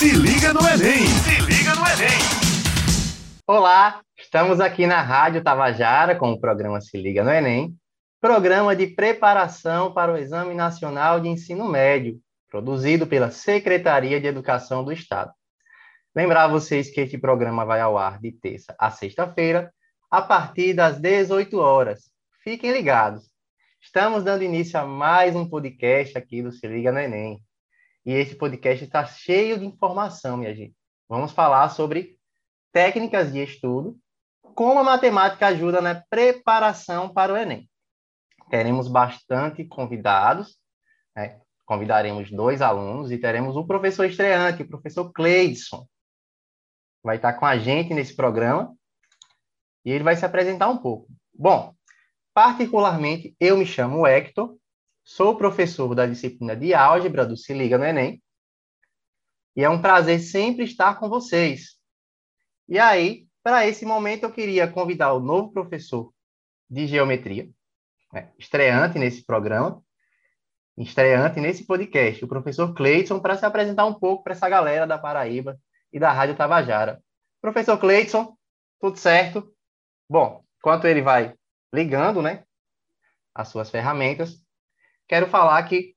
Se liga no Enem! Se liga no Enem! Olá, estamos aqui na Rádio Tabajara com o programa Se Liga no Enem, programa de preparação para o Exame Nacional de Ensino Médio, produzido pela Secretaria de Educação do Estado. Lembrar vocês que este programa vai ao ar de terça a sexta-feira, a partir das 18 horas. Fiquem ligados. Estamos dando início a mais um podcast aqui do Se Liga no Enem. E esse podcast está cheio de informação, minha gente. Vamos falar sobre técnicas de estudo, como a matemática ajuda na preparação para o Enem. Teremos bastante convidados, né? convidaremos dois alunos e teremos um professor estreante, o professor Cleidson. Vai estar com a gente nesse programa e ele vai se apresentar um pouco. Bom, particularmente, eu me chamo Hector, sou professor da disciplina de álgebra do Se Liga no Enem, e é um prazer sempre estar com vocês. E aí, para esse momento, eu queria convidar o novo professor de geometria, né, estreante nesse programa, estreante nesse podcast, o professor Cleiton, para se apresentar um pouco para essa galera da Paraíba e da Rádio Tabajara. Professor Cleiton, tudo certo? Bom, enquanto ele vai ligando, né, as suas ferramentas, quero falar que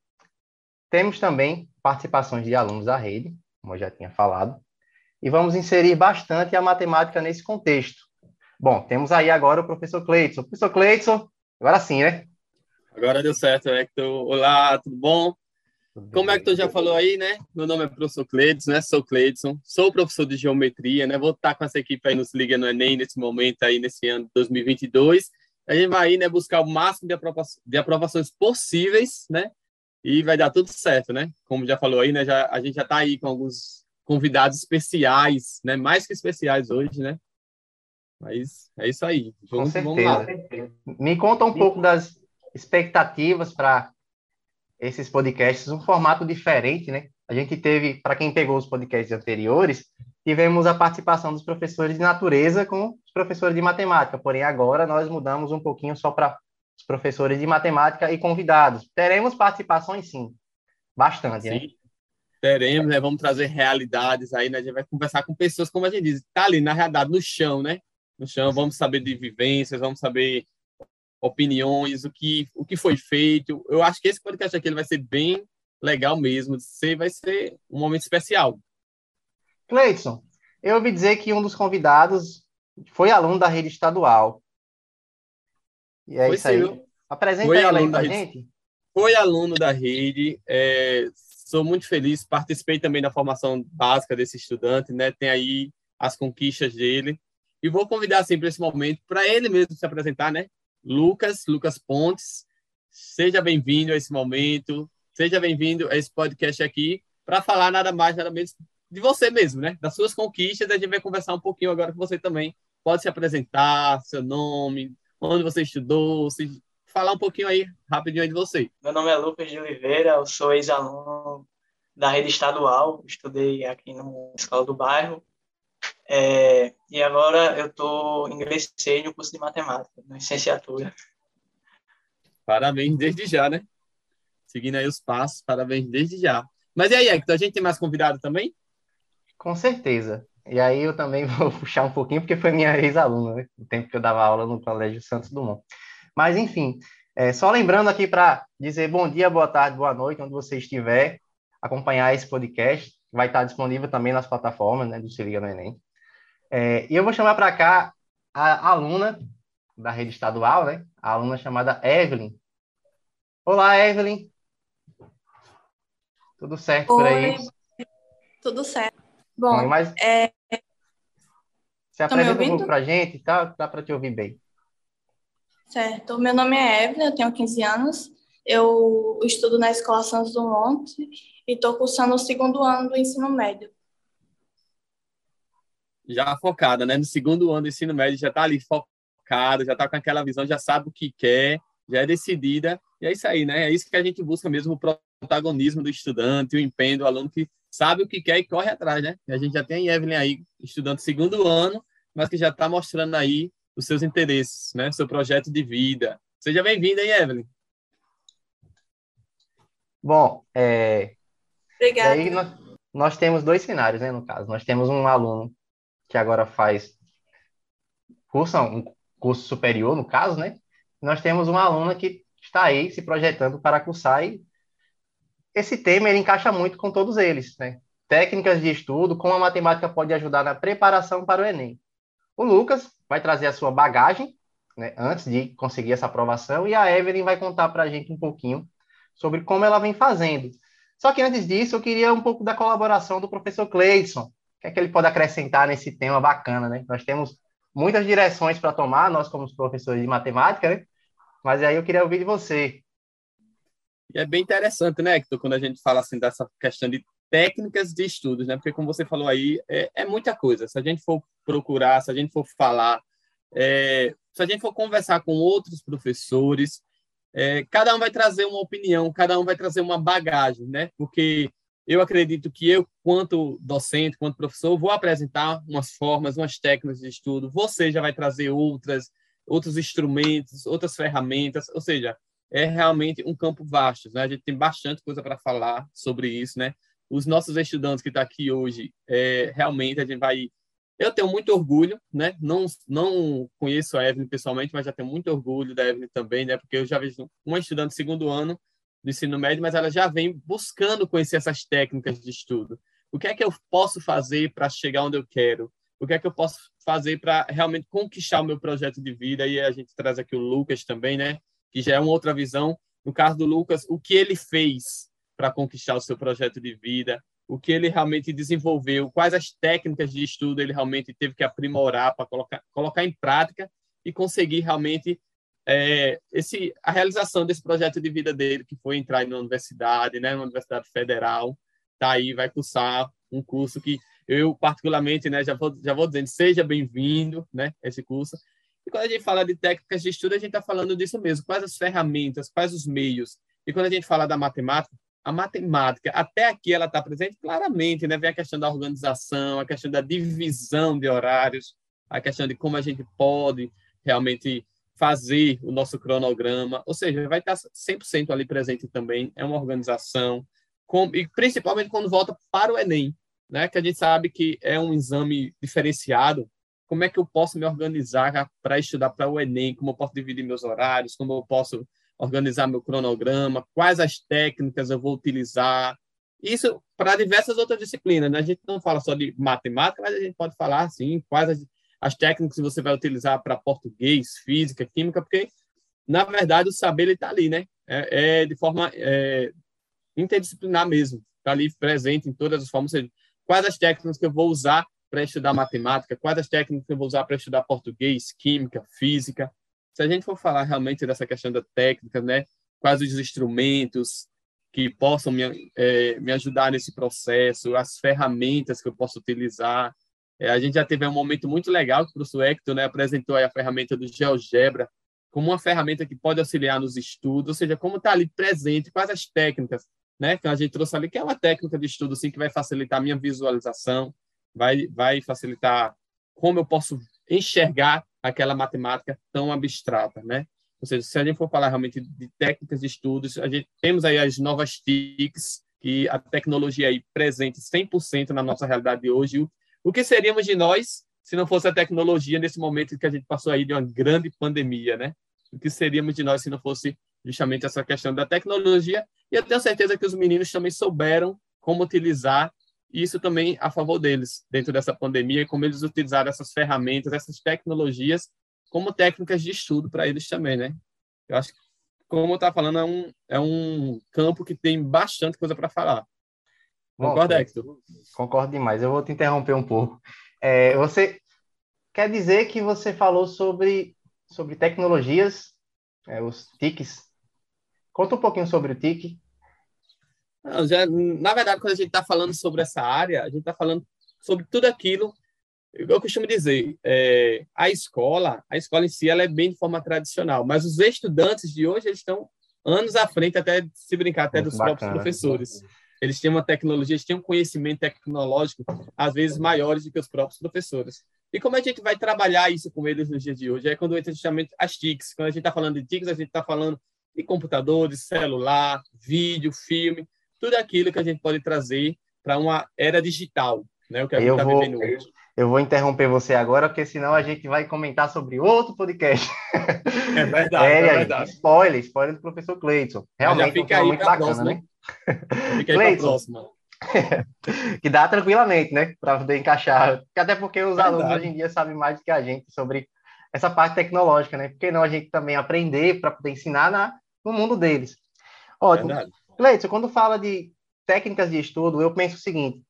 temos também participações de alunos da rede, como eu já tinha falado, e vamos inserir bastante a matemática nesse contexto. Bom, temos aí agora o professor Cleiton. Professor Cleiton, agora sim, né? Agora deu certo, Hector. Olá, tudo bom? Como é que tu já falou aí, né? Meu nome é professor Cleidson, né? Sou Cleidson, sou professor de geometria, né? Vou estar com essa equipe aí nos Liga no Enem nesse momento aí, nesse ano de 2022. A gente vai né, buscar o máximo de, aprova de aprovações possíveis, né? E vai dar tudo certo, né? Como já falou aí, né? Já, a gente já está aí com alguns convidados especiais, né? Mais que especiais hoje, né? Mas é isso aí. Vamos, com certeza. Me conta um pouco das expectativas para esses podcasts, um formato diferente, né? A gente teve, para quem pegou os podcasts anteriores, tivemos a participação dos professores de natureza com os professores de matemática, porém agora nós mudamos um pouquinho só para os professores de matemática e convidados. Teremos participações sim, bastante, né? sim. né? Teremos, né? Vamos trazer realidades aí, né? A gente vai conversar com pessoas, como a gente diz, tá ali na realidade, no chão, né? No chão, vamos saber de vivências, vamos saber opiniões, o que, o que foi feito. Eu acho que esse podcast aqui ele vai ser bem legal mesmo. Você vai ser um momento especial. Cleidson, eu ouvi dizer que um dos convidados foi aluno da rede estadual. E é foi isso aí. Apresenta foi ele aí pra gente. Foi aluno da rede. É, sou muito feliz. Participei também da formação básica desse estudante, né? Tem aí as conquistas dele. E vou convidar assim para esse momento para ele mesmo se apresentar, né? Lucas, Lucas Pontes. Seja bem-vindo a esse momento, seja bem-vindo a esse podcast aqui para falar nada mais, nada menos de você mesmo, né? Das suas conquistas. A gente vai conversar um pouquinho agora com você também. Pode se apresentar, seu nome, onde você estudou, se falar um pouquinho aí rapidinho de você. Meu nome é Lucas de Oliveira, eu sou ex-aluno da rede estadual, estudei aqui na escola do bairro é, e agora eu tô ingressei no curso de matemática, na licenciatura. Parabéns desde já, né? Seguindo aí os passos, parabéns desde já. Mas e aí, Hector, a gente tem mais convidado também? Com certeza. E aí eu também vou puxar um pouquinho, porque foi minha ex-aluna, né? O tempo que eu dava aula no Colégio Santos Dumont. Mas, enfim, é, só lembrando aqui para dizer bom dia, boa tarde, boa noite, onde você estiver, acompanhar esse podcast. Vai estar disponível também nas plataformas né, do Se Liga no Enem. É, e eu vou chamar para cá a aluna da rede estadual, né? A aluna chamada Evelyn. Olá, Evelyn. Tudo certo Oi. por aí? Tudo certo. Bom, Bom mas... é... Se apresenta um pouco para a gente, tá? Dá para te ouvir bem. Certo. Meu nome é Evelyn, eu tenho 15 anos. Eu estudo na Escola Santos Dumont e estou cursando o segundo ano do ensino médio já focada, né? No segundo ano do ensino médio, já está ali focada, já está com aquela visão, já sabe o que quer, já é decidida. E é isso aí, né? É isso que a gente busca mesmo, o protagonismo do estudante, o empenho do aluno que sabe o que quer e corre atrás, né? A gente já tem a Evelyn aí, estudante segundo ano, mas que já está mostrando aí os seus interesses, né? Seu projeto de vida. Seja bem-vinda, hein, Evelyn? Bom, é... Obrigada. nós temos dois cenários, né, no caso. Nós temos um aluno que agora faz curso, um curso superior, no caso, né? Nós temos uma aluna que está aí se projetando para cursar e esse tema ele encaixa muito com todos eles, né? Técnicas de estudo, como a matemática pode ajudar na preparação para o Enem. O Lucas vai trazer a sua bagagem, né, antes de conseguir essa aprovação, e a Evelyn vai contar para a gente um pouquinho sobre como ela vem fazendo. Só que antes disso, eu queria um pouco da colaboração do professor Cleidson. O que é que ele pode acrescentar nesse tema bacana, né? Nós temos muitas direções para tomar, nós como professores de matemática, né? Mas aí eu queria ouvir de você. E é bem interessante, né, Hector, quando a gente fala assim dessa questão de técnicas de estudos, né? Porque como você falou aí, é, é muita coisa. Se a gente for procurar, se a gente for falar, é, se a gente for conversar com outros professores, é, cada um vai trazer uma opinião, cada um vai trazer uma bagagem, né? Porque eu acredito que eu, quanto docente, quanto professor, vou apresentar umas formas, umas técnicas de estudo, você já vai trazer outras, outros instrumentos, outras ferramentas, ou seja, é realmente um campo vasto, né? A gente tem bastante coisa para falar sobre isso, né? Os nossos estudantes que estão tá aqui hoje, é, realmente a gente vai eu tenho muito orgulho, né? Não, não conheço a Evelyn pessoalmente, mas já tenho muito orgulho da Evelyn também, né? Porque eu já vejo uma estudante de segundo ano do ensino médio, mas ela já vem buscando conhecer essas técnicas de estudo. O que é que eu posso fazer para chegar onde eu quero? O que é que eu posso fazer para realmente conquistar o meu projeto de vida? E a gente traz aqui o Lucas também, né? Que já é uma outra visão. No caso do Lucas, o que ele fez para conquistar o seu projeto de vida? o que ele realmente desenvolveu, quais as técnicas de estudo ele realmente teve que aprimorar para colocar, colocar em prática e conseguir realmente é, esse, a realização desse projeto de vida dele, que foi entrar na universidade, né, Universidade Federal, tá aí, vai cursar um curso que eu, particularmente, né, já vou, já vou dizendo, seja bem-vindo, né, esse curso. E quando a gente fala de técnicas de estudo, a gente está falando disso mesmo, quais as ferramentas, quais os meios. E quando a gente fala da matemática, a matemática, até aqui ela está presente claramente, né? Vem a questão da organização, a questão da divisão de horários, a questão de como a gente pode realmente fazer o nosso cronograma, ou seja, vai estar 100% ali presente também, é uma organização, com, e principalmente quando volta para o Enem, né? Que a gente sabe que é um exame diferenciado, como é que eu posso me organizar para estudar para o Enem, como eu posso dividir meus horários, como eu posso organizar meu cronograma, quais as técnicas eu vou utilizar. Isso para diversas outras disciplinas. Né? A gente não fala só de matemática, mas a gente pode falar, assim, quais as, as técnicas que você vai utilizar para português, física, química, porque, na verdade, o saber está ali, né? É, é de forma é, interdisciplinar mesmo. Está ali presente em todas as formas. Seja, quais as técnicas que eu vou usar para estudar matemática, quais as técnicas eu vou usar para estudar português, química, física se a gente for falar realmente dessa questão da técnica, né, quais os instrumentos que possam me, é, me ajudar nesse processo, as ferramentas que eu posso utilizar. É, a gente já teve um momento muito legal que o professor Hector né, apresentou a ferramenta do GeoGebra como uma ferramenta que pode auxiliar nos estudos, ou seja, como está ali presente, quais as técnicas né, que a gente trouxe ali, que é uma técnica de estudo assim, que vai facilitar a minha visualização, vai, vai facilitar como eu posso enxergar aquela matemática tão abstrata, né? Ou seja, se a gente for falar realmente de técnicas de estudos, a gente temos aí as novas TICs, que a tecnologia aí presente 100% na nossa realidade de hoje. O, o que seríamos de nós se não fosse a tecnologia nesse momento que a gente passou aí de uma grande pandemia, né? O que seríamos de nós se não fosse justamente essa questão da tecnologia? E eu tenho certeza que os meninos também souberam como utilizar isso também a favor deles, dentro dessa pandemia, como eles utilizaram essas ferramentas, essas tecnologias, como técnicas de estudo para eles também, né? Eu acho que, como eu estava falando, é um, é um campo que tem bastante coisa para falar. Concorda, Hector? Concordo demais. Eu vou te interromper um pouco. É, você quer dizer que você falou sobre, sobre tecnologias, é, os TICs. Conta um pouquinho sobre o TIC. Não, já, na verdade, quando a gente está falando sobre essa área, a gente está falando sobre tudo aquilo. Eu costumo dizer, é, a escola, a escola em si, ela é bem de forma tradicional, mas os estudantes de hoje eles estão anos à frente, até se brincar, até Muito dos bacana. próprios professores. Eles têm uma tecnologia, eles têm um conhecimento tecnológico, às vezes maiores do que os próprios professores. E como a gente vai trabalhar isso com eles nos dias de hoje? É quando entra justamente as TICs. Quando a gente está falando de TICs, a gente está falando de computadores, celular, vídeo, filme tudo aquilo que a gente pode trazer para uma era digital, né? O que a gente está vivendo hoje. Eu vou interromper você agora, porque senão a gente vai comentar sobre outro podcast. É verdade, é, é verdade. Spoiler, spoiler do professor Cleiton. Realmente fica um muito bacana, próxima. né? Fica aí Cleiton, próxima. que dá tranquilamente, né? Para poder encaixar. Até porque os verdade. alunos hoje em dia sabem mais do que a gente sobre essa parte tecnológica, né? Porque não a gente também aprender para poder ensinar na, no mundo deles. Ótimo. Cleiton, quando fala de técnicas de estudo, eu penso o seguinte: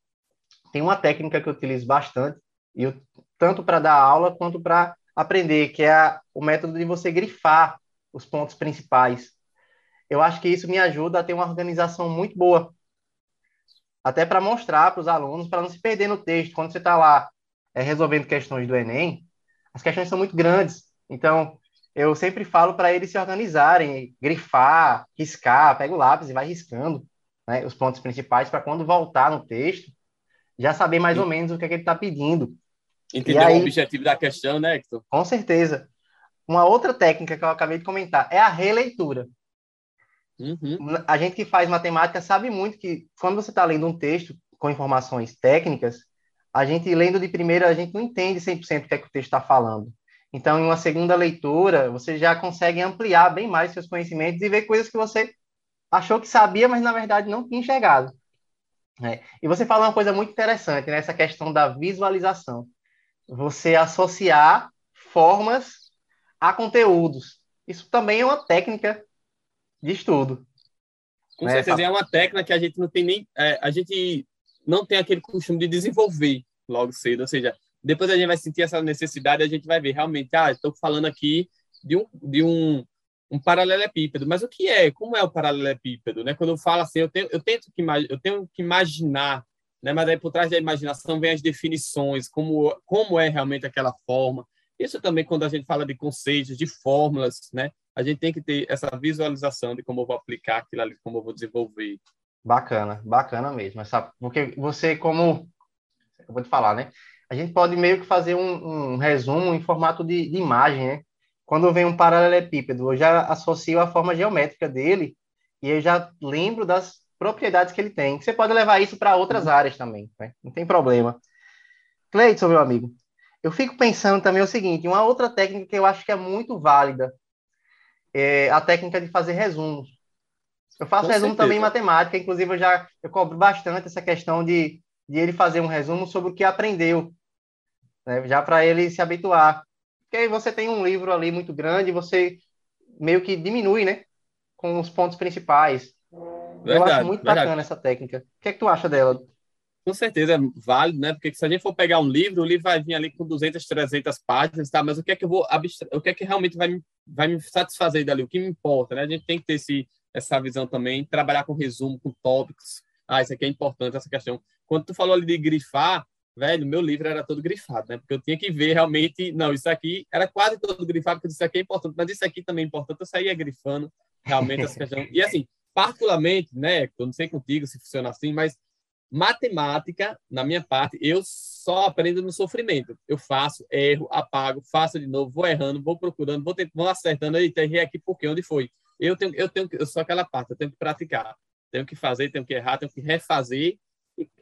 tem uma técnica que eu utilizo bastante, eu, tanto para dar aula quanto para aprender, que é a, o método de você grifar os pontos principais. Eu acho que isso me ajuda a ter uma organização muito boa, até para mostrar para os alunos, para não se perder no texto. Quando você está lá é, resolvendo questões do Enem, as questões são muito grandes. Então, eu sempre falo para eles se organizarem, grifar, riscar, pega o lápis e vai riscando né, os pontos principais para quando voltar no texto, já saber mais ou menos o que, é que ele está pedindo. Entender aí, o objetivo da questão, né, Hector? Com certeza. Uma outra técnica que eu acabei de comentar é a releitura. Uhum. A gente que faz matemática sabe muito que quando você está lendo um texto com informações técnicas, a gente lendo de primeira, a gente não entende 100% o que é que o texto está falando. Então, em uma segunda leitura, você já consegue ampliar bem mais seus conhecimentos e ver coisas que você achou que sabia, mas na verdade não tinha enxergado. É. E você fala uma coisa muito interessante, né? essa questão da visualização. Você associar formas a conteúdos. Isso também é uma técnica de estudo. Com né? certeza, é uma técnica que a gente não tem nem. É, a gente não tem aquele costume de desenvolver logo cedo. Ou seja, depois a gente vai sentir essa necessidade, a gente vai ver realmente, ah, estou falando aqui de um, de um, um paralelepípedo, mas o que é? Como é o paralelepípedo? Né? Quando eu falo assim, eu tenho, eu tento que, eu tenho que imaginar, né? mas aí por trás da imaginação vem as definições, como, como é realmente aquela forma. Isso também quando a gente fala de conceitos, de fórmulas, né? A gente tem que ter essa visualização de como eu vou aplicar aquilo ali, como eu vou desenvolver. Bacana, bacana mesmo. Essa, porque você, como eu vou te falar, né? A gente pode meio que fazer um, um resumo em formato de, de, imagem, né? Quando vem um paralelepípedo, eu já associo a forma geométrica dele e eu já lembro das propriedades que ele tem. Você pode levar isso para outras áreas também, né? não tem problema. Cleiton, meu amigo, eu fico pensando também o seguinte, uma outra técnica que eu acho que é muito válida é a técnica de fazer resumos. Eu faço Com resumo certeza. também em matemática, inclusive eu já eu cobro bastante essa questão de, de ele fazer um resumo sobre o que aprendeu né? já para ele se habituar. Porque aí você tem um livro ali muito grande, você meio que diminui, né? Com os pontos principais. Verdade, Eu acho muito verdade. bacana essa técnica. O que é que tu acha dela? Com certeza é válido, né? Porque se a gente for pegar um livro, o livro vai vir ali com 200, 300 páginas, tá? Mas o que é que eu vou abstra... o que é que realmente vai me, vai me satisfazer dali? O que me importa, né? A gente tem que ter esse, essa visão também, trabalhar com resumo, com tópicos. Ah, isso aqui é importante, essa questão. Quando tu falou ali de grifar, velho, meu livro era todo grifado, né? Porque eu tinha que ver realmente, não, isso aqui era quase todo grifado, porque isso aqui é importante, mas isso aqui também é importante. Eu saía grifando realmente essa questão. E assim, particularmente, né, eu não sei contigo se funciona assim, mas matemática, na minha parte, eu só aprendo no sofrimento. Eu faço, erro, apago, faço de novo, vou errando, vou procurando, vou, tentando, vou acertando, eita, errei aqui porque onde foi? Eu tenho, eu tenho, eu sou aquela parte, eu tenho que praticar, tenho que fazer, tenho que errar, tenho que refazer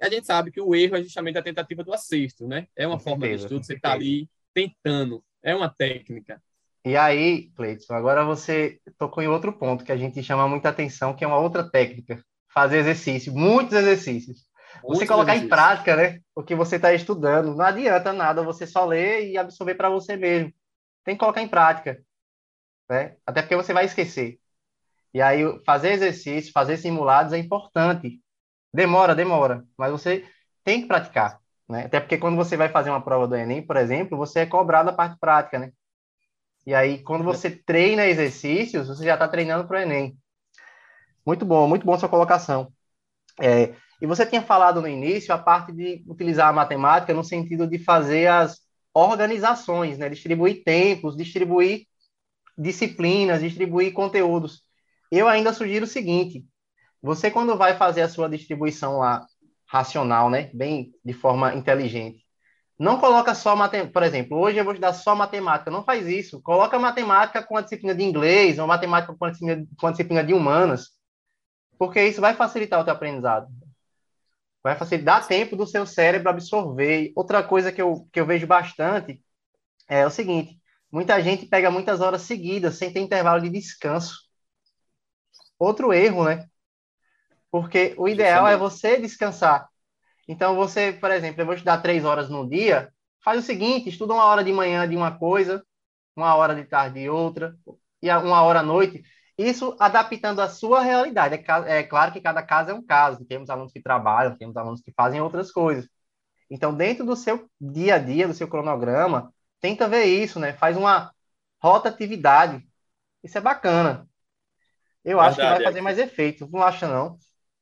a gente sabe que o erro é justamente a tentativa do acerto, né? É uma com forma certeza, de estudo, você está ali tentando, é uma técnica. E aí, Cleiton, agora você tocou em outro ponto que a gente chama muita atenção, que é uma outra técnica. Fazer exercício, muitos exercícios. Muitos você colocar exercícios. em prática, né? O que você está estudando. Não adianta nada você só ler e absorver para você mesmo. Tem que colocar em prática. Né? Até porque você vai esquecer. E aí, fazer exercício, fazer simulados é importante. Demora, demora, mas você tem que praticar, né? Até porque quando você vai fazer uma prova do Enem, por exemplo, você é cobrado a parte prática, né? E aí, quando você treina exercícios, você já está treinando para o Enem. Muito bom, muito bom sua colocação. É, e você tinha falado no início a parte de utilizar a matemática no sentido de fazer as organizações, né? Distribuir tempos, distribuir disciplinas, distribuir conteúdos. Eu ainda sugiro o seguinte: você, quando vai fazer a sua distribuição lá, racional, né? Bem de forma inteligente. Não coloca só matemática. Por exemplo, hoje eu vou estudar só matemática. Não faz isso. Coloca matemática com a disciplina de inglês, ou matemática com a disciplina, com a disciplina de humanas. Porque isso vai facilitar o teu aprendizado. vai facilitar tempo do seu cérebro absorver. Outra coisa que eu, que eu vejo bastante é o seguinte: muita gente pega muitas horas seguidas sem ter intervalo de descanso. Outro erro, né? Porque o ideal é você descansar. Então, você, por exemplo, eu vou estudar três horas no dia, faz o seguinte: estuda uma hora de manhã de uma coisa, uma hora de tarde de outra, e uma hora à noite. Isso adaptando a sua realidade. É, é, claro que cada caso é um caso. Temos alunos que trabalham, temos alunos que fazem outras coisas. Então, dentro do seu dia a dia, do seu cronograma, tenta ver isso, né? Faz uma rotatividade. Isso é bacana. Eu Verdade, acho que vai fazer é. mais efeito. Não acha, não?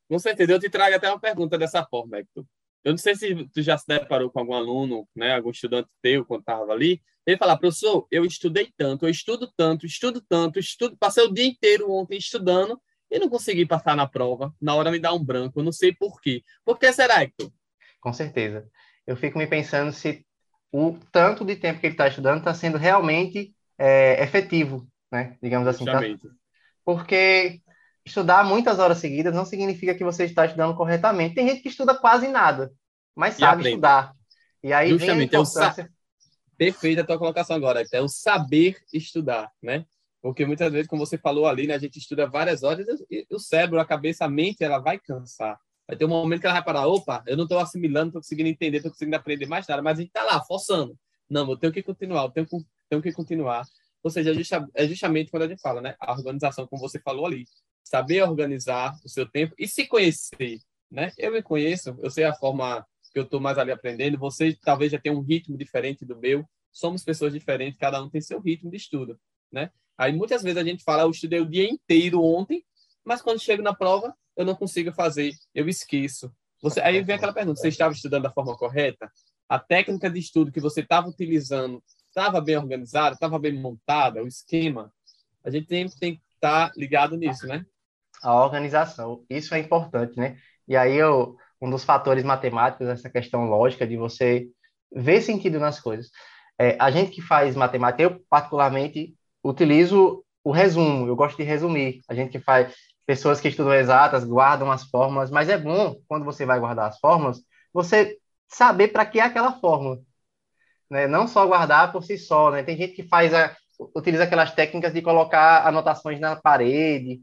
Com certeza. Eu te trago até uma pergunta dessa forma, Hector. Eu não sei se tu já se deparou com algum aluno, né, algum estudante teu quando estava ali, ele fala, professor, eu estudei tanto, eu estudo tanto, estudo tanto, estudo, passei o dia inteiro ontem estudando e não consegui passar na prova. Na hora me dá um branco, eu não sei por quê. Por que será, Hector? Com certeza. Eu fico me pensando se o tanto de tempo que ele está estudando está sendo realmente é, efetivo, né? Digamos assim. Tá? Porque estudar muitas horas seguidas não significa que você está estudando corretamente. Tem gente que estuda quase nada, mas sabe estudar. E aí Justamente, vem a importância... é Perfeita a tua colocação agora, é o saber estudar, né? Porque muitas vezes, como você falou ali, né, a gente estuda várias horas e o cérebro, a cabeça, a mente, ela vai cansar. Vai ter um momento que ela vai parar, opa, eu não estou assimilando, não estou conseguindo entender, estou conseguindo aprender mais nada, mas a gente está lá, forçando. Não, eu tenho que continuar, eu tenho, tenho que continuar. Ou seja, é justamente quando a gente fala, né? A organização, como você falou ali. Saber organizar o seu tempo e se conhecer, né? Eu me conheço, eu sei a forma que eu estou mais ali aprendendo. Você talvez já tenha um ritmo diferente do meu. Somos pessoas diferentes, cada um tem seu ritmo de estudo, né? Aí muitas vezes a gente fala, eu estudei o dia inteiro ontem, mas quando chego na prova, eu não consigo fazer, eu esqueço. Você, aí vem aquela pergunta: você estava estudando da forma correta? A técnica de estudo que você estava utilizando estava bem organizada, estava bem montada, o esquema? A gente tem, tem que estar tá ligado nisso, né? A organização, isso é importante, né? E aí eu, um dos fatores matemáticos, essa questão lógica de você ver sentido nas coisas. É, a gente que faz matemática, eu particularmente utilizo o resumo, eu gosto de resumir. A gente que faz, pessoas que estudam exatas guardam as fórmulas, mas é bom, quando você vai guardar as fórmulas, você saber para que é aquela fórmula. Né? Não só guardar por si só. Né? Tem gente que faz a, utiliza aquelas técnicas de colocar anotações na parede,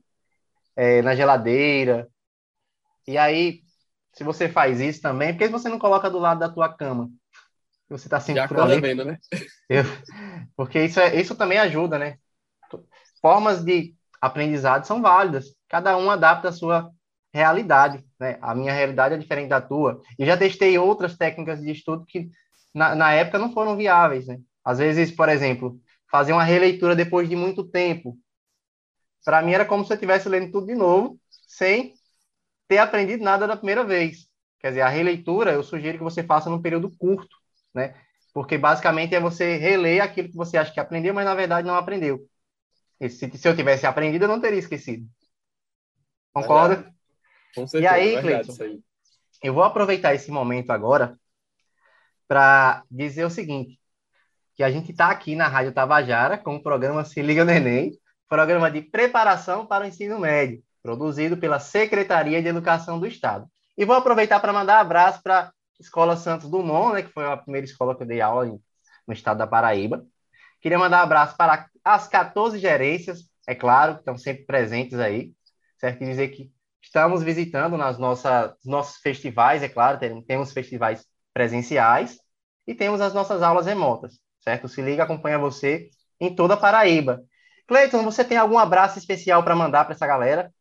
é, na geladeira. E aí, se você faz isso também, por que você não coloca do lado da tua cama? Você está sempre Já por ali. Vendo, né? Eu, porque isso, é, isso também ajuda, né? Formas de aprendizado são válidas cada um adapta a sua realidade, né? A minha realidade é diferente da tua. E já testei outras técnicas de estudo que na, na época não foram viáveis, né? Às vezes, por exemplo, fazer uma releitura depois de muito tempo. Para mim era como se eu estivesse lendo tudo de novo, sem ter aprendido nada da primeira vez. Quer dizer, a releitura eu sugiro que você faça num período curto, né? Porque basicamente é você reler aquilo que você acha que aprendeu, mas na verdade não aprendeu. E se, se eu tivesse aprendido, eu não teria esquecido. Concorda? Com certeza, e aí, Cleiton, eu vou aproveitar esse momento agora para dizer o seguinte, que a gente está aqui na Rádio Tabajara com o programa Se Liga no Enem, programa de preparação para o ensino médio, produzido pela Secretaria de Educação do Estado. E vou aproveitar para mandar abraço para a Escola Santos Dumont, né, que foi a primeira escola que eu dei aula no estado da Paraíba. Queria mandar um abraço para as 14 gerências, é claro, que estão sempre presentes aí certo? Dizer que estamos visitando nas nossas nossos festivais, é claro, temos festivais presenciais e temos as nossas aulas remotas, certo? Se liga, acompanha você em toda a Paraíba. Cleiton, você tem algum abraço especial para mandar para essa galera?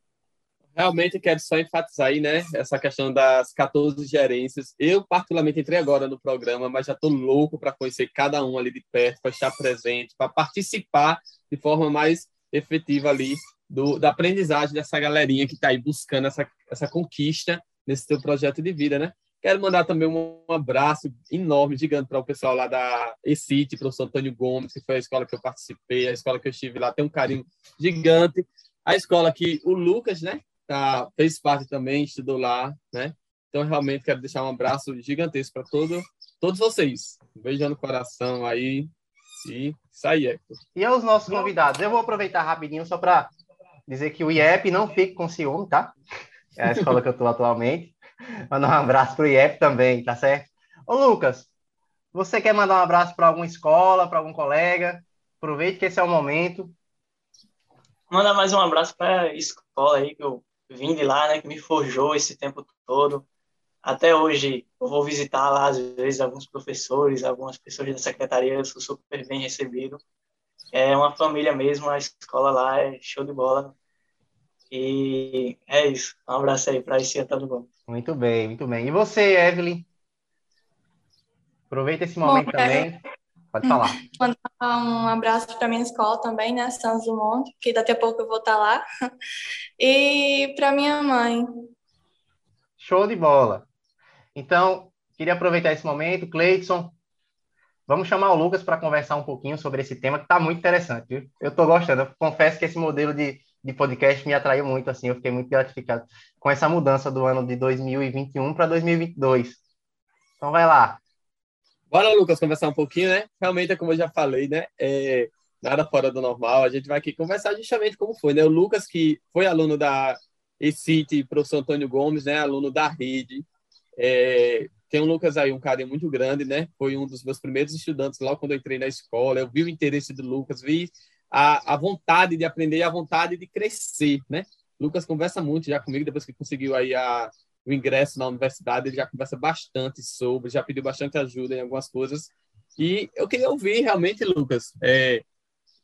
Realmente quero só enfatizar aí, né, essa questão das 14 gerências. Eu, particularmente, entrei agora no programa, mas já estou louco para conhecer cada um ali de perto, para estar presente, para participar de forma mais efetiva ali do, da aprendizagem dessa galerinha que está aí buscando essa, essa conquista nesse seu projeto de vida, né? Quero mandar também um abraço enorme, gigante para o pessoal lá da ECIT, professor Antônio Gomes, que foi a escola que eu participei, a escola que eu estive lá, tem um carinho gigante. A escola que o Lucas, né, tá, fez parte também, estudou lá, né? Então, realmente quero deixar um abraço gigantesco para todo, todos vocês. Um beijo no coração aí. E isso aí, Hector. E aos nossos convidados, eu vou aproveitar rapidinho só para dizer que o IEP não fique com ciúme, tá? É a escola que eu estou atualmente. Mandar um abraço para o IEP também, tá certo? Ô, Lucas, você quer mandar um abraço para alguma escola, para algum colega? Aproveite que esse é o momento. Mandar mais um abraço para a escola aí, que eu vim de lá, né, que me forjou esse tempo todo. Até hoje eu vou visitar lá, às vezes, alguns professores, algumas pessoas da secretaria, eu sou super bem recebido. É uma família mesmo, a escola lá é show de bola. E é isso. Um abraço aí para esse Antônio Gomes. Muito bem, muito bem. E você, Evelyn? Aproveita esse momento Bom, também. Pode falar. Mandar um abraço para minha escola também, né? Santos Dumont, que daqui a pouco eu vou estar lá. E para minha mãe. Show de bola. Então, queria aproveitar esse momento, Cleidson. Vamos chamar o Lucas para conversar um pouquinho sobre esse tema que está muito interessante. Viu? Eu estou gostando. Eu confesso que esse modelo de, de podcast me atraiu muito. Assim, eu fiquei muito gratificado com essa mudança do ano de 2021 para 2022. Então, vai lá. Bora, Lucas, conversar um pouquinho, né? Realmente, é como eu já falei, né? É, nada fora do normal. A gente vai aqui conversar justamente como foi, né? O Lucas, que foi aluno da ECIT, professor Antônio Gomes, né? Aluno da rede. É, tem o Lucas aí, um carinho muito grande, né? Foi um dos meus primeiros estudantes lá quando eu entrei na escola. Eu vi o interesse do Lucas, vi a, a vontade de aprender e a vontade de crescer, né? Lucas conversa muito já comigo, depois que conseguiu aí a, o ingresso na universidade, ele já conversa bastante sobre, já pediu bastante ajuda em algumas coisas. E eu queria ouvir realmente, Lucas, é,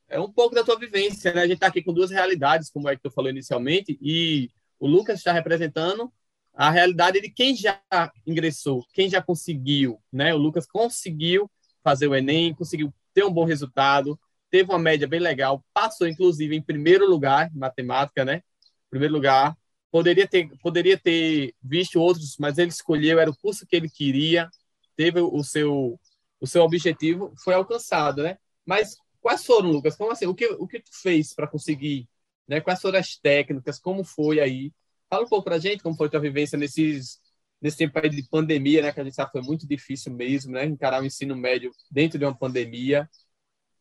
é um pouco da tua vivência, né? A gente está aqui com duas realidades, como é que tu falou inicialmente, e o Lucas está representando a realidade de quem já ingressou, quem já conseguiu, né? O Lucas conseguiu fazer o Enem, conseguiu ter um bom resultado, teve uma média bem legal, passou inclusive em primeiro lugar em matemática, né? Primeiro lugar, poderia ter, poderia ter visto outros, mas ele escolheu, era o curso que ele queria, teve o seu, o seu objetivo, foi alcançado, né? Mas quais foram, Lucas? Como assim? O que, o que tu fez para conseguir? Né? Quais foram as técnicas? Como foi aí? Fala um pouco para a gente como foi tua vivência nesses, nesse tempo aí de pandemia, né? Que a gente sabe foi muito difícil mesmo, né? Encarar o ensino médio dentro de uma pandemia.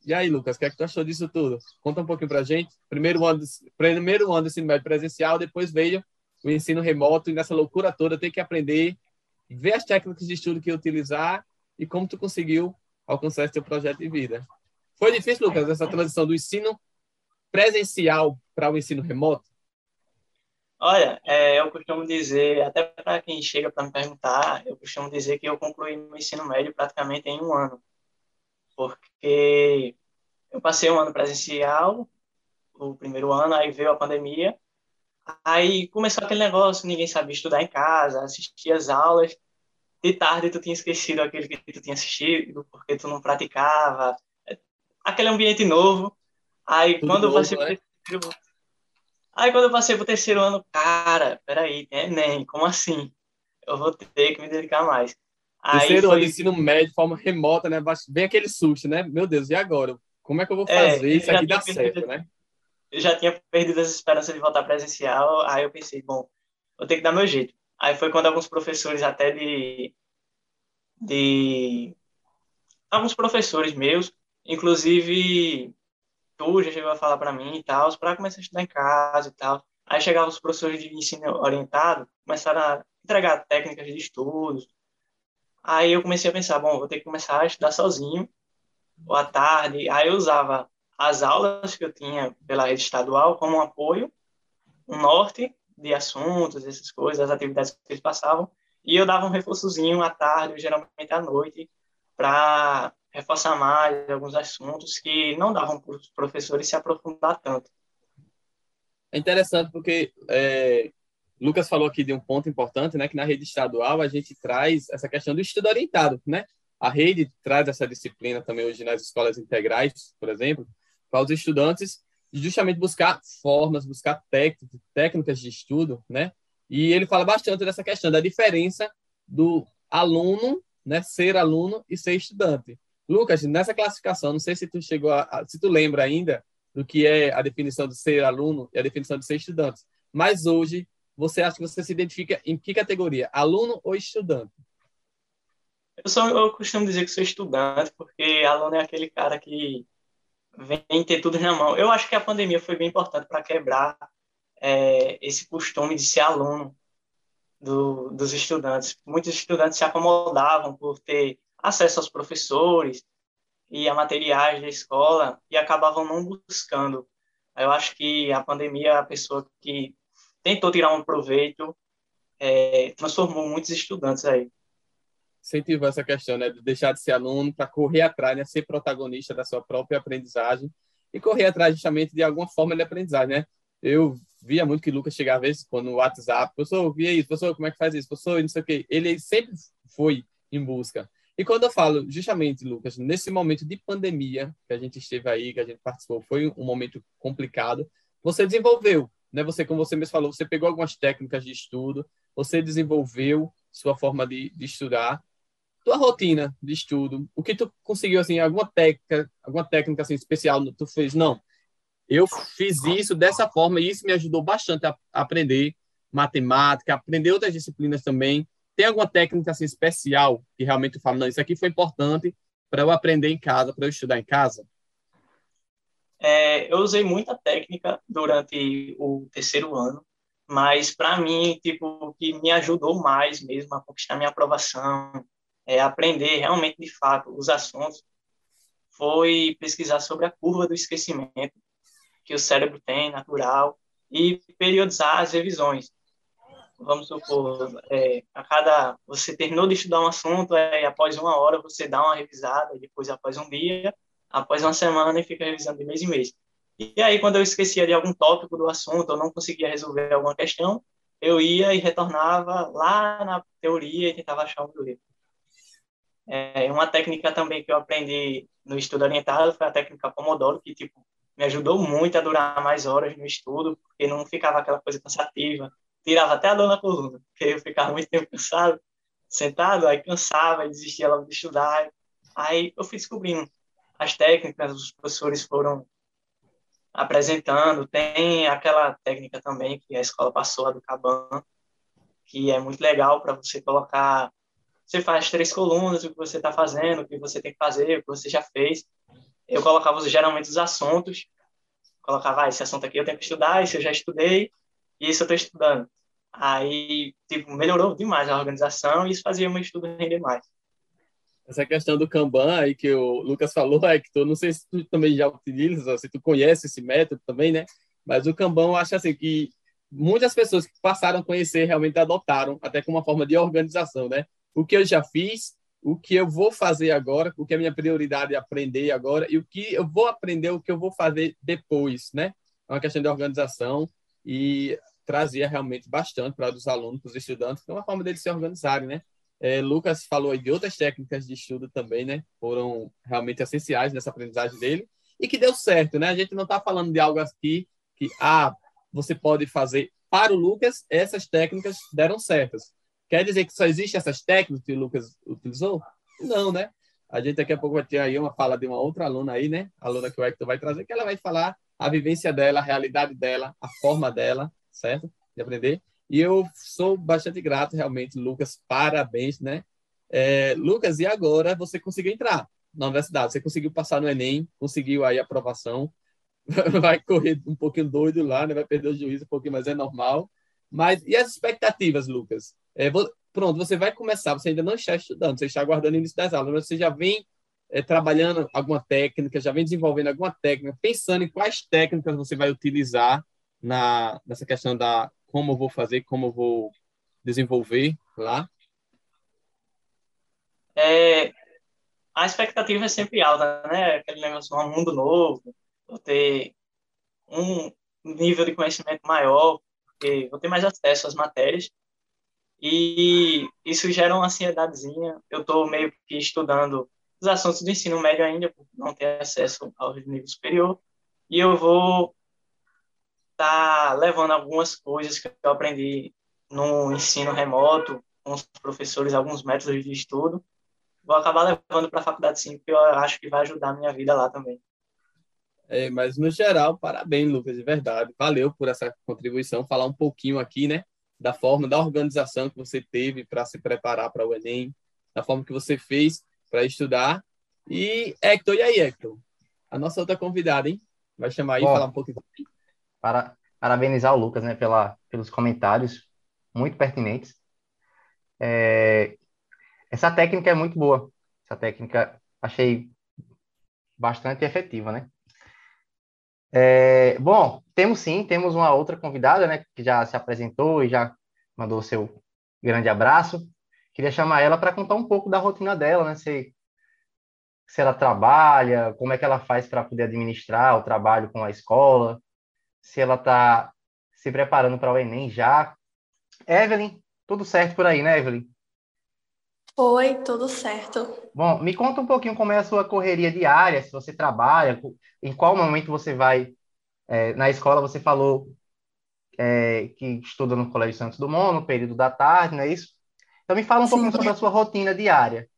E aí, Lucas, o que é que tu achou disso tudo? Conta um pouquinho para a gente. Primeiro ano, primeiro ano do ensino médio presencial, depois veio o ensino remoto e nessa loucura toda ter que aprender, ver as técnicas de estudo que utilizar e como tu conseguiu alcançar esse teu projeto de vida. Foi difícil, Lucas, essa transição do ensino presencial para o ensino remoto? Olha, é, eu costumo dizer, até para quem chega para me perguntar, eu costumo dizer que eu concluí meu ensino médio praticamente em um ano porque eu passei um ano presencial, o primeiro ano, aí veio a pandemia, aí começou aquele negócio, ninguém sabia estudar em casa, assistia as aulas, de tarde tu tinha esquecido aquele que tu tinha assistido, porque tu não praticava, aquele ambiente novo, aí Tudo quando eu passei né? terceiro, aí quando eu passei pro terceiro ano, cara, peraí, tem Enem, como assim? Eu vou ter que me dedicar mais. Terceiro ano de ensino médio, de forma remota, né? Vem aquele susto, né? Meu Deus, e agora? Como é que eu vou é, fazer é, isso aqui dar certo, né? Eu já tinha perdido as esperanças de voltar presencial, aí eu pensei, bom, vou ter que dar meu jeito. Aí foi quando alguns professores até de... de... Alguns professores meus, inclusive tu já chegou a falar para mim e tal, para começar a estudar em casa e tal. Aí chegavam os professores de ensino orientado, começaram a entregar técnicas de estudos, Aí eu comecei a pensar, bom, vou ter que começar a estudar sozinho, ou à tarde. Aí eu usava as aulas que eu tinha pela rede estadual como um apoio, um norte de assuntos, essas coisas, as atividades que eles passavam, e eu dava um reforçozinho à tarde, geralmente à noite, para reforçar mais alguns assuntos que não davam para os professores se aprofundar tanto. É interessante porque é, Lucas falou aqui de um ponto importante, né, que na rede estadual a gente traz essa questão do estudo orientado, né? A rede traz essa disciplina também hoje nas escolas integrais, por exemplo, para os estudantes justamente buscar formas, buscar técnicas de estudo, né? E ele fala bastante dessa questão da diferença do aluno, né, ser aluno e ser estudante. Lucas, nessa classificação, não sei se tu chegou a, se tu lembra ainda do que é a definição de ser aluno e a definição de ser estudante. Mas hoje você acha que você se identifica em que categoria? Aluno ou estudante? Eu, sou, eu costumo dizer que sou estudante, porque aluno é aquele cara que vem ter tudo na mão. Eu acho que a pandemia foi bem importante para quebrar é, esse costume de ser aluno. do, dos estudantes. Muitos estudantes se acomodavam por ter acesso aos professores e a materiais da escola e acabavam não buscando. Eu acho que a pandemia, a pessoa que tentou tirar um proveito, é, transformou muitos estudantes aí. Incentivou essa questão, né, de deixar de ser aluno para correr atrás, né, ser protagonista da sua própria aprendizagem e correr atrás justamente de alguma forma de aprendizagem, né? Eu via muito que Lucas chegava às vezes no WhatsApp, professor, via isso, professor, como é que faz isso, professor, não sei o quê. Ele sempre foi em busca. E quando eu falo, justamente, Lucas, nesse momento de pandemia que a gente esteve aí, que a gente participou, foi um momento complicado, você desenvolveu, né? Você, como você mesmo falou, você pegou algumas técnicas de estudo, você desenvolveu sua forma de, de estudar, tua rotina de estudo, o que tu conseguiu, assim, alguma técnica, alguma técnica, assim, especial, tu fez, não, eu fiz isso dessa forma e isso me ajudou bastante a aprender matemática, aprender outras disciplinas também. Tem alguma técnica assim especial que realmente eu falo, não, isso aqui foi importante para eu aprender em casa, para eu estudar em casa? É, eu usei muita técnica durante o terceiro ano, mas para mim, tipo, o que me ajudou mais mesmo a conquistar minha aprovação, é aprender realmente de fato os assuntos, foi pesquisar sobre a curva do esquecimento, que o cérebro tem, natural, e periodizar as revisões. Vamos supor, é, a cada você terminou de estudar um assunto, é, após uma hora você dá uma revisada, depois após um dia, após uma semana e fica revisando de mês em mês. E aí, quando eu esquecia de algum tópico do assunto, ou não conseguia resolver alguma questão, eu ia e retornava lá na teoria e tentava achar um erro. É, uma técnica também que eu aprendi no estudo orientado foi a técnica Pomodoro, que tipo me ajudou muito a durar mais horas no estudo, porque não ficava aquela coisa cansativa. Tirava até a dor na coluna, porque eu ficava muito tempo cansado, sentado, aí cansava e desistia logo de estudar. Aí eu fui descobrindo as técnicas, os professores foram apresentando. Tem aquela técnica também que a escola passou, a do Caban, que é muito legal para você colocar. Você faz três colunas, o que você está fazendo, o que você tem que fazer, o que você já fez eu colocava geralmente os assuntos, colocava, ah, esse assunto aqui eu tenho que estudar, esse eu já estudei, e isso eu estou estudando. Aí, tipo, melhorou demais a organização e isso fazia meu estudo render mais. Essa questão do Kanban aí que o Lucas falou, é que não sei se tu também já utiliza, se tu conhece esse método também, né? Mas o Kanban, eu acho assim que muitas pessoas que passaram a conhecer realmente adotaram, até como uma forma de organização, né? O que eu já fiz, o que eu vou fazer agora, o que é minha prioridade é aprender agora e o que eu vou aprender, o que eu vou fazer depois, né? É uma questão de organização e trazia realmente bastante para os alunos, para os estudantes, é uma forma deles se organizarem, né? É, Lucas falou de outras técnicas de estudo também, né? Foram realmente essenciais nessa aprendizagem dele e que deu certo, né? A gente não está falando de algo aqui que, ah, você pode fazer. Para o Lucas, essas técnicas deram certas. Quer dizer que só existem essas técnicas que o Lucas utilizou? Não, né? A gente daqui a pouco vai ter aí uma fala de uma outra aluna aí, né? A aluna que o Hector vai trazer, que ela vai falar a vivência dela, a realidade dela, a forma dela, certo? De aprender. E eu sou bastante grato, realmente, Lucas, parabéns, né? É, Lucas, e agora você conseguiu entrar na universidade? Você conseguiu passar no Enem, conseguiu aí a aprovação, vai correr um pouquinho doido lá, né? Vai perder o juízo um pouquinho, mas é normal. Mas e as expectativas, Lucas? É, vou, pronto, você vai começar, você ainda não está estudando, você está aguardando o início das aulas, mas você já vem é, trabalhando alguma técnica, já vem desenvolvendo alguma técnica, pensando em quais técnicas você vai utilizar na, nessa questão da como eu vou fazer, como eu vou desenvolver lá? É, a expectativa é sempre alta, né? Aquele negócio, um mundo novo, vou ter um nível de conhecimento maior, vou ter mais acesso às matérias e isso gera uma ansiedadezinha. Eu estou meio que estudando os assuntos do ensino médio ainda, por não ter acesso ao nível superior, e eu vou tá levando algumas coisas que eu aprendi no ensino remoto, com os professores, alguns métodos de estudo, vou acabar levando para a faculdade sim, porque eu acho que vai ajudar a minha vida lá também. É, mas no geral, parabéns, Lucas, de verdade. Valeu por essa contribuição, falar um pouquinho aqui, né, da forma, da organização que você teve para se preparar para o Enem, da forma que você fez para estudar. E Hector, e aí, Hector? A nossa outra convidada, hein? Vai chamar aí, falar um pouquinho. Para parabenizar o Lucas, né, pela, pelos comentários muito pertinentes. É, essa técnica é muito boa. Essa técnica achei bastante efetiva, né? É, bom, temos sim, temos uma outra convidada, né, que já se apresentou e já mandou seu grande abraço. Queria chamar ela para contar um pouco da rotina dela, né? Se, se ela trabalha, como é que ela faz para poder administrar o trabalho com a escola, se ela está se preparando para o Enem já. Evelyn, tudo certo por aí, né, Evelyn? Oi, tudo certo. Bom, me conta um pouquinho como é a sua correria diária, se você trabalha, em qual momento você vai é, na escola. Você falou é, que estuda no Colégio Santos Dumont, no período da tarde, não é isso? Então me fala um Sim. pouquinho sobre a sua rotina diária.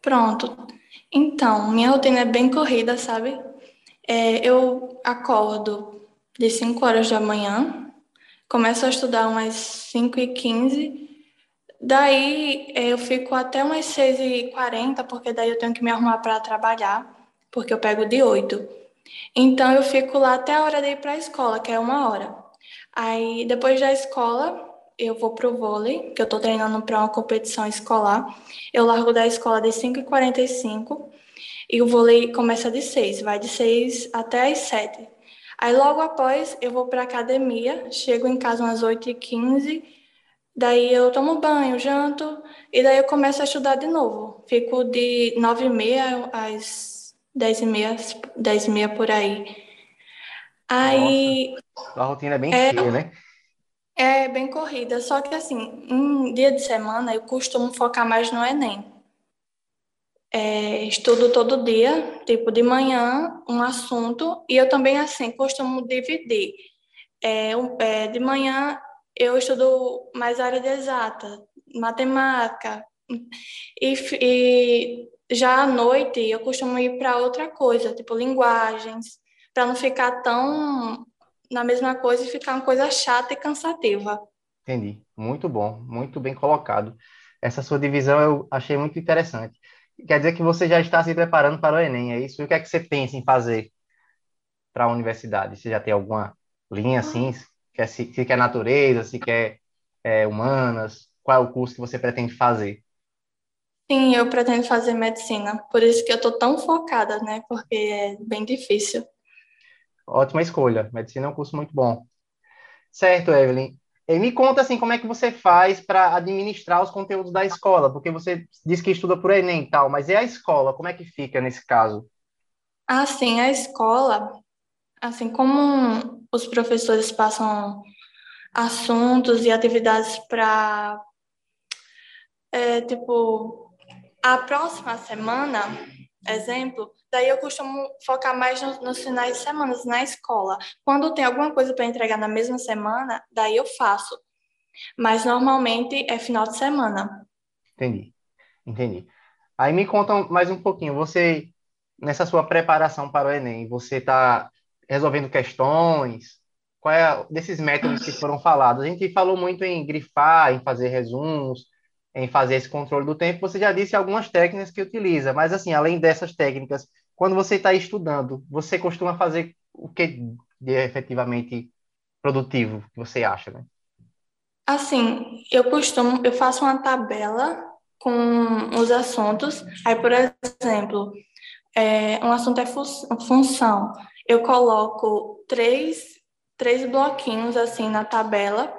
Pronto. Então, minha rotina é bem corrida, sabe? É, eu acordo de 5 horas da manhã, começo a estudar umas 5 e 15 Daí é, eu fico até umas 6h40, porque daí eu tenho que me arrumar para trabalhar, porque eu pego de 8. Então eu fico lá até a hora de ir para a escola, que é uma hora. Aí depois da escola, eu vou pro vôlei, que eu estou treinando para uma competição escolar. Eu largo da escola de 5h45 e o vôlei começa de 6, vai de 6 até as 7. Aí logo após eu vou para academia, chego em casa umas 8h15 Daí eu tomo banho, janto, e daí eu começo a estudar de novo. Fico de nove e meia às dez e meia, dez e meia por aí. Aí... Nossa, a rotina é bem é, cheia, né? É bem corrida, só que assim, um dia de semana eu costumo focar mais no Enem. É, estudo todo dia, tipo de manhã, um assunto, e eu também, assim, costumo dividir. É, um, é, de manhã eu estudo mais área de exata, matemática, e, e já à noite eu costumo ir para outra coisa, tipo linguagens, para não ficar tão na mesma coisa e ficar uma coisa chata e cansativa. Entendi. Muito bom, muito bem colocado. Essa sua divisão eu achei muito interessante. Quer dizer que você já está se preparando para o Enem, é isso? E o que é que você pensa em fazer para a universidade? Você já tem alguma linha assim? quer, se, se quer natureza, se quer é, humanas, qual é o curso que você pretende fazer? Sim, eu pretendo fazer medicina, por isso que eu estou tão focada, né? Porque é bem difícil. Ótima escolha, medicina é um curso muito bom. Certo, Evelyn. Me conta assim, como é que você faz para administrar os conteúdos da escola? Porque você diz que estuda por Enem e tal, mas e a escola? Como é que fica nesse caso? Ah, sim, a escola, assim como os professores passam assuntos e atividades para, é, tipo, a próxima semana, exemplo, daí eu costumo focar mais nos, nos finais de semana na escola. Quando tem alguma coisa para entregar na mesma semana, daí eu faço. Mas normalmente é final de semana. Entendi, entendi. Aí me conta mais um pouquinho. Você, nessa sua preparação para o Enem, você está resolvendo questões? Qual é desses métodos que foram falados? A gente falou muito em grifar, em fazer resumos, em fazer esse controle do tempo. Você já disse algumas técnicas que utiliza, mas assim, além dessas técnicas, quando você está estudando, você costuma fazer o que de efetivamente produtivo que você acha, né? Assim, eu costumo, eu faço uma tabela com os assuntos. Aí, por exemplo, é, um assunto é fu função eu coloco três, três bloquinhos assim na tabela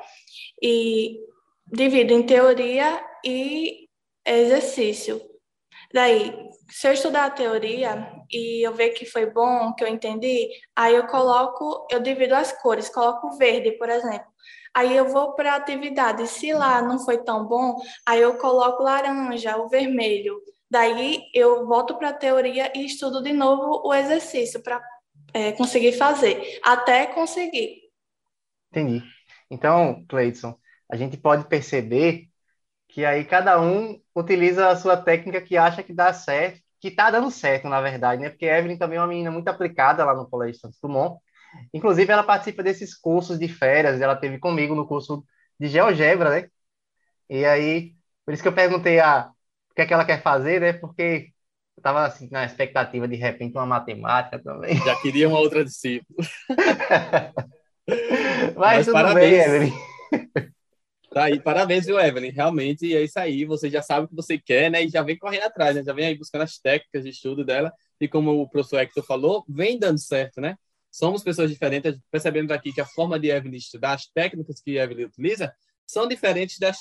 e divido em teoria e exercício. Daí, se eu estudar a teoria e eu ver que foi bom, que eu entendi, aí eu coloco, eu divido as cores, coloco verde, por exemplo. Aí eu vou para a atividade. Se lá não foi tão bom, aí eu coloco laranja, o vermelho. Daí eu volto para a teoria e estudo de novo o exercício para é, conseguir fazer, até conseguir. Entendi. Então, Cleidson, a gente pode perceber que aí cada um utiliza a sua técnica que acha que dá certo, que está dando certo, na verdade, né? Porque a Evelyn também é uma menina muito aplicada lá no Colégio Santos Dumont. Inclusive, ela participa desses cursos de férias, ela teve comigo no curso de GeoGebra, né? E aí, por isso que eu perguntei a, o que é que ela quer fazer, né? Porque eu tava assim, na expectativa de repente uma matemática também. Já queria uma outra discípula. Mas, Mas tudo parabéns. bem, Evelyn. Tá aí, parabéns, viu, Evelyn? Realmente é isso aí. Você já sabe o que você quer, né? E já vem correndo atrás, né? Já vem aí buscando as técnicas de estudo dela. E como o professor Hector falou, vem dando certo, né? Somos pessoas diferentes. Percebemos aqui que a forma de Evelyn estudar, as técnicas que Evelyn utiliza, são diferentes das,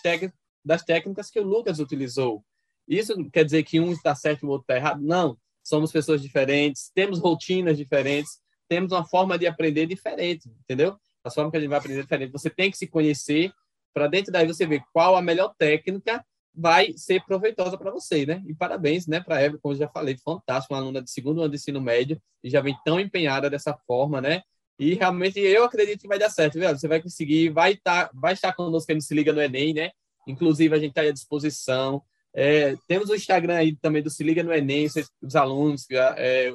das técnicas que o Lucas utilizou. Isso quer dizer que um está certo e o outro está errado? Não. Somos pessoas diferentes, temos rotinas diferentes, temos uma forma de aprender diferente, entendeu? A forma que a gente vai aprender é diferente. Você tem que se conhecer para dentro daí você ver qual a melhor técnica vai ser proveitosa para você, né? E parabéns, né, para a Eva, como eu já falei, fantástico, uma aluna de segundo ano de ensino médio e já vem tão empenhada dessa forma, né? E realmente eu acredito que vai dar certo, viu? Você vai conseguir, vai estar, tá, vai estar conosco no Se Liga no Enem, né? Inclusive, a gente está à disposição. É, temos o Instagram aí também do Se Liga no Enem, os alunos, é,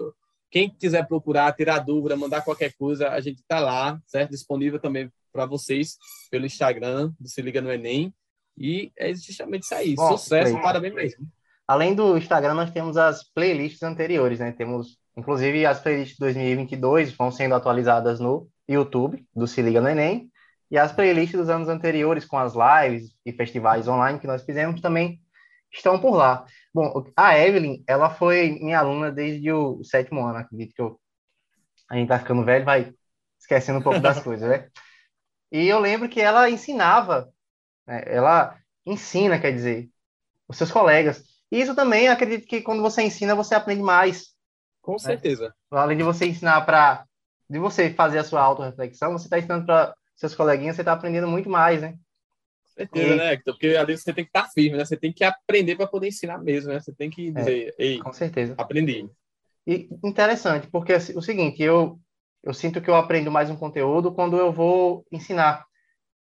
quem quiser procurar, tirar dúvida, mandar qualquer coisa, a gente está lá, certo? Disponível também para vocês pelo Instagram do Se Liga no Enem. E é justamente isso aí. Bom, Sucesso, play. parabéns mesmo. Além do Instagram, nós temos as playlists anteriores, né? Temos, inclusive, as playlists de 2022 vão sendo atualizadas no YouTube do Se Liga no Enem. E as playlists dos anos anteriores, com as lives e festivais online que nós fizemos, também estão por lá. Bom, a Evelyn, ela foi minha aluna desde o sétimo ano, acredito que eu, a gente tá ficando velho, vai esquecendo um pouco das coisas, né? E eu lembro que ela ensinava, né? ela ensina, quer dizer, os seus colegas. E isso também, acredito que quando você ensina, você aprende mais. Com né? certeza. Além de você ensinar para. de você fazer a sua autorreflexão, você está ensinando para seus coleguinhas, você está aprendendo muito mais, né? certeza, e... né, Hector? Porque ali você tem que estar firme, né? Você tem que aprender para poder ensinar mesmo, né? Você tem que é, dizer, é, ei, com certeza. aprendi. E interessante, porque o seguinte, eu eu sinto que eu aprendo mais um conteúdo quando eu vou ensinar.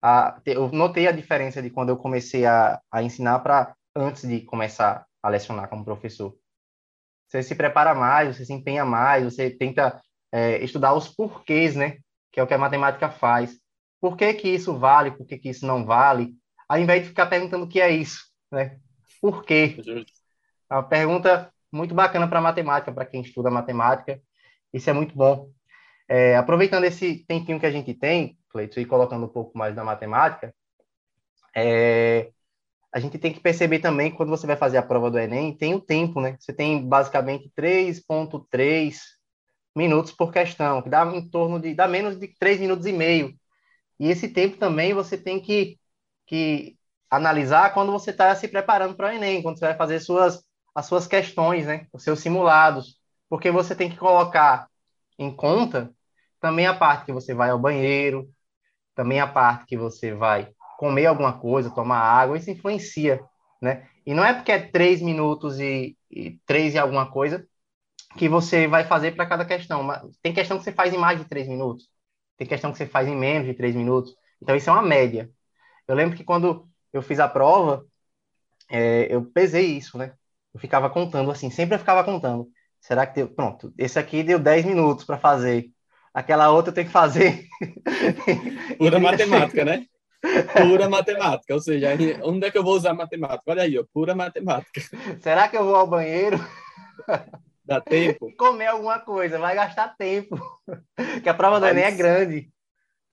A, eu notei a diferença de quando eu comecei a, a ensinar para antes de começar a lecionar como professor. Você se prepara mais, você se empenha mais, você tenta é, estudar os porquês, né? Que é o que a matemática faz. Por que, que isso vale, por que, que isso não vale? Ao invés de ficar perguntando o que é isso, né? Por quê? É uma pergunta muito bacana para matemática, para quem estuda matemática. Isso é muito bom. É, aproveitando esse tempinho que a gente tem, Cleiton, e colocando um pouco mais da matemática, é, a gente tem que perceber também quando você vai fazer a prova do Enem, tem o tempo, né? Você tem basicamente 3,3 minutos por questão, que dá em torno de, dá menos de 3 minutos e meio. E esse tempo também você tem que, que analisar quando você está se preparando para o Enem, quando você vai fazer suas, as suas questões, né? Os seus simulados. Porque você tem que colocar em conta também a parte que você vai ao banheiro, também a parte que você vai comer alguma coisa, tomar água, isso influencia, né? E não é porque é três minutos e, e três e alguma coisa que você vai fazer para cada questão. Tem questão que você faz em mais de três minutos, tem questão que você faz em menos de três minutos. Então, isso é uma média. Eu lembro que quando eu fiz a prova, é, eu pesei isso, né? Eu ficava contando assim, sempre eu ficava contando. Será que deu? Pronto, esse aqui deu 10 minutos para fazer aquela outra tem que fazer. Pura matemática, né? Pura matemática, ou seja, onde é que eu vou usar matemática? Olha aí, ó, pura matemática. Será que eu vou ao banheiro? Dá tempo? Comer alguma coisa, vai gastar tempo. Que a prova Mas... do Enem é grande.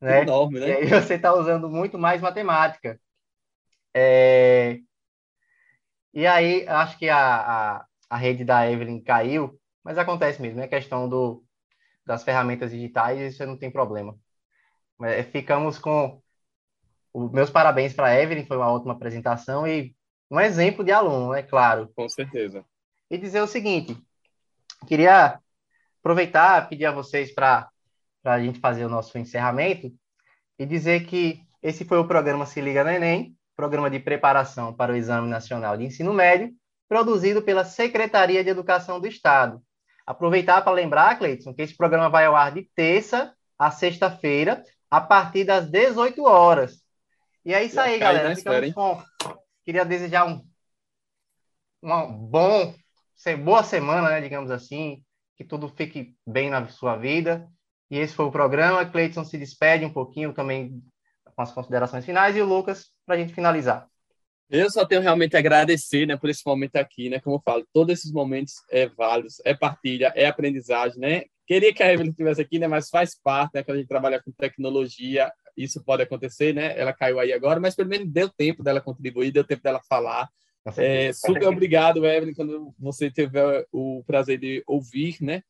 Né? Enorme, né? E aí você está usando muito mais matemática. É... E aí, acho que a, a, a rede da Evelyn caiu, mas acontece mesmo, é né? questão do, das ferramentas digitais, isso não tem problema. É, ficamos com os meus parabéns para a Evelyn, foi uma ótima apresentação e um exemplo de aluno, é claro. Com certeza. E dizer o seguinte, queria aproveitar, pedir a vocês para a gente fazer o nosso encerramento e dizer que esse foi o programa Se Liga no Enem, programa de preparação para o Exame Nacional de Ensino Médio, produzido pela Secretaria de Educação do Estado, Aproveitar para lembrar, Cleiton, que esse programa vai ao ar de terça a sexta-feira, a partir das 18 horas. E é isso aí, galera. Ficamos com... Queria desejar um, um bom, boa semana, né, digamos assim, que tudo fique bem na sua vida. E esse foi o programa. Cleiton se despede um pouquinho também com as considerações finais e o Lucas para a gente finalizar. Eu só tenho realmente a agradecer, né, por esse momento aqui, né, como eu falo, todos esses momentos é válidos, é partilha, é aprendizagem, né? Queria que a Evelyn estivesse aqui, né, mas faz parte, né, quando a gente trabalha com tecnologia, isso pode acontecer, né? Ela caiu aí agora, mas pelo menos deu tempo dela contribuir, deu tempo dela falar. É, super obrigado, Evelyn, quando você tiver o prazer de ouvir, né?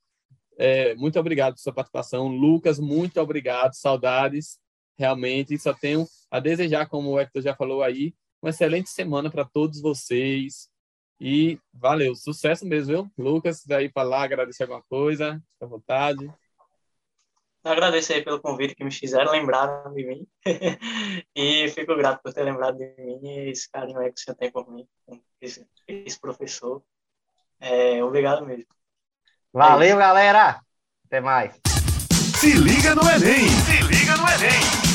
É, muito obrigado por sua participação. Lucas, muito obrigado. Saudades, realmente. Só tenho a desejar, como o Hector já falou aí, uma excelente semana para todos vocês. E valeu, sucesso mesmo, viu? Lucas, daí para lá, agradecer alguma coisa, fica à vontade. Agradecer aí pelo convite que me fizeram, lembraram de mim. e fico grato por ter lembrado de mim e esse carinho aí que você tem por mim, esse, esse professor. É, obrigado mesmo. Valeu, é galera! Até mais. Se liga no Enem! Se liga no Enem!